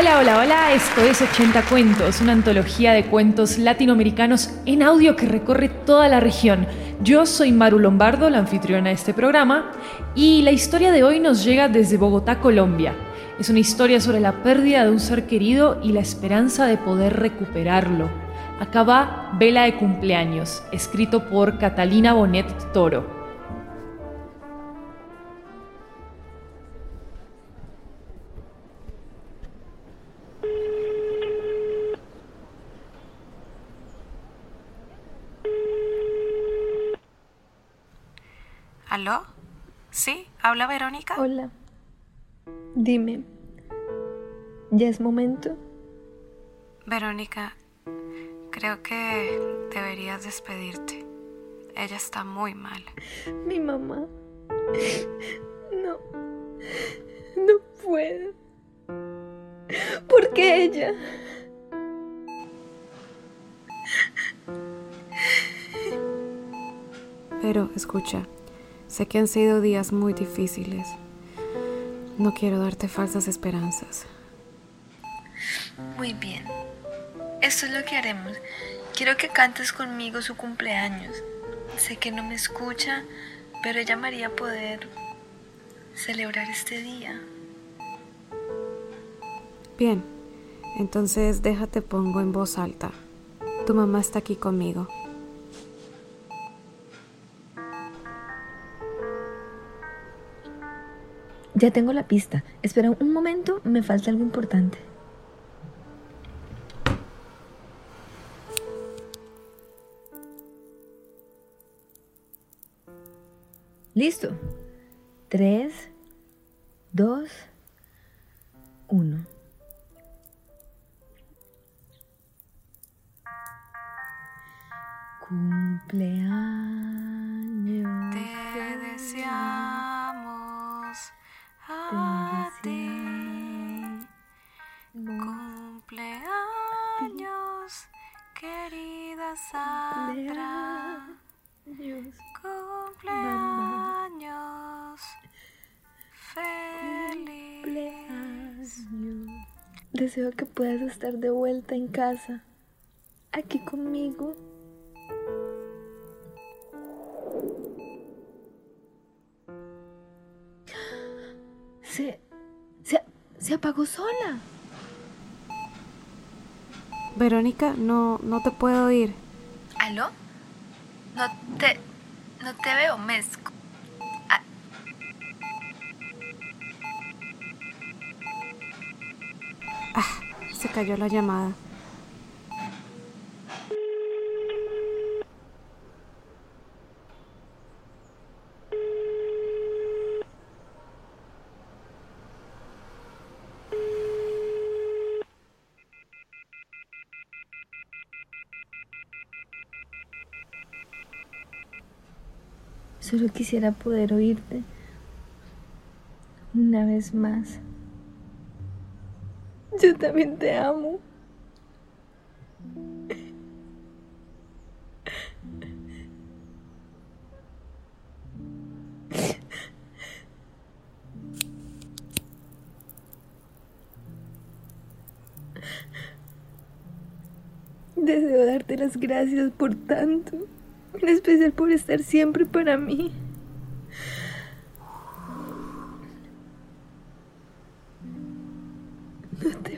Hola, hola, hola, esto es 80 Cuentos, una antología de cuentos latinoamericanos en audio que recorre toda la región. Yo soy Maru Lombardo, la anfitriona de este programa, y la historia de hoy nos llega desde Bogotá, Colombia. Es una historia sobre la pérdida de un ser querido y la esperanza de poder recuperarlo. Acá va Vela de cumpleaños, escrito por Catalina Bonet Toro. ¿Aló? ¿Sí? ¿Habla Verónica? Hola. Dime. ¿Ya es momento? Verónica, creo que deberías despedirte. Ella está muy mal. Mi mamá. No. No puedo. ¿Por qué ella? Pero escucha, Sé que han sido días muy difíciles. No quiero darte falsas esperanzas. Muy bien. Esto es lo que haremos. Quiero que cantes conmigo su cumpleaños. Sé que no me escucha, pero ella amaría poder celebrar este día. Bien, entonces déjate pongo en voz alta. Tu mamá está aquí conmigo. Ya tengo la pista. Espera un momento, me falta algo importante. Listo. Tres, dos, uno. Cumpleaños. Deseo que puedas estar de vuelta en casa, aquí conmigo. Se, se, se apagó sola. Verónica, no, no te puedo oír. ¿Aló? No te, no te veo, mezco. Se cayó la llamada. Solo quisiera poder oírte una vez más. Yo también te amo. Deseo darte las gracias por tanto, en especial por estar siempre para mí.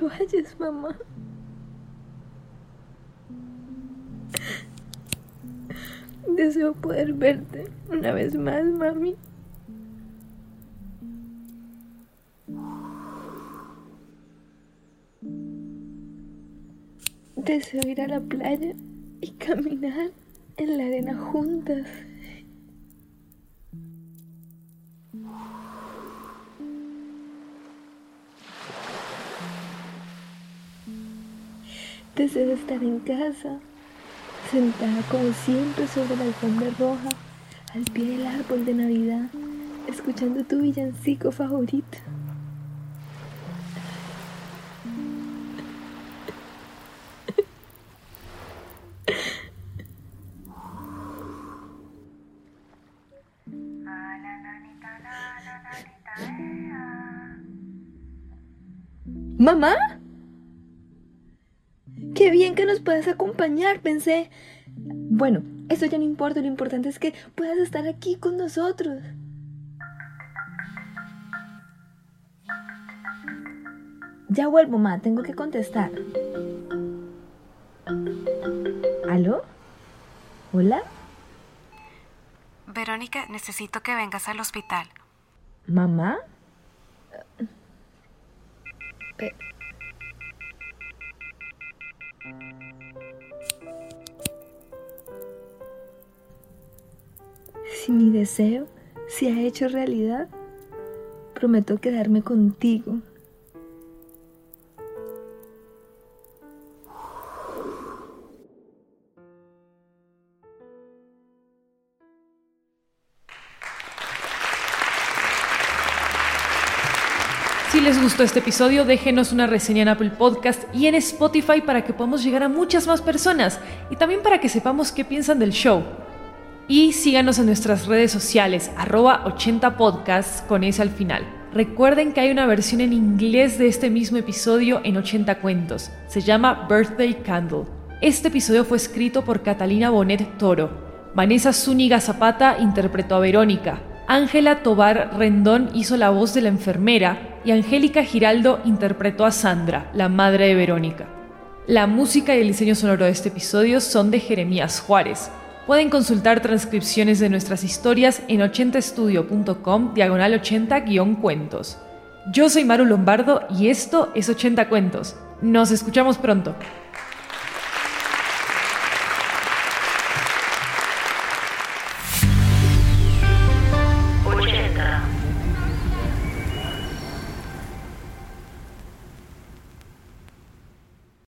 Vayas, mamá. Deseo poder verte una vez más, mami. Deseo ir a la playa y caminar en la arena juntas. Deseo estar en casa, sentada como siempre sobre la alfombra roja, al pie del árbol de Navidad, escuchando tu villancico favorito. ¿Mamá? Qué bien que nos puedas acompañar, pensé. Bueno, eso ya no importa, lo importante es que puedas estar aquí con nosotros. Ya vuelvo, ma, tengo que contestar. ¿Aló? ¿Hola? Verónica, necesito que vengas al hospital. ¿Mamá? Si mi deseo se ha hecho realidad, prometo quedarme contigo. Si les gustó este episodio, déjenos una reseña en Apple Podcast y en Spotify para que podamos llegar a muchas más personas y también para que sepamos qué piensan del show. Y síganos en nuestras redes sociales, arroba 80podcasts con ese al final. Recuerden que hay una versión en inglés de este mismo episodio en 80 cuentos. Se llama Birthday Candle. Este episodio fue escrito por Catalina Bonet Toro. Vanessa Zúñiga Zapata interpretó a Verónica. Ángela Tobar Rendón hizo la voz de la enfermera y Angélica Giraldo interpretó a Sandra, la madre de Verónica. La música y el diseño sonoro de este episodio son de Jeremías Juárez. Pueden consultar transcripciones de nuestras historias en 80estudio.com diagonal 80-cuentos. Yo soy Maru Lombardo y esto es 80 Cuentos. Nos escuchamos pronto.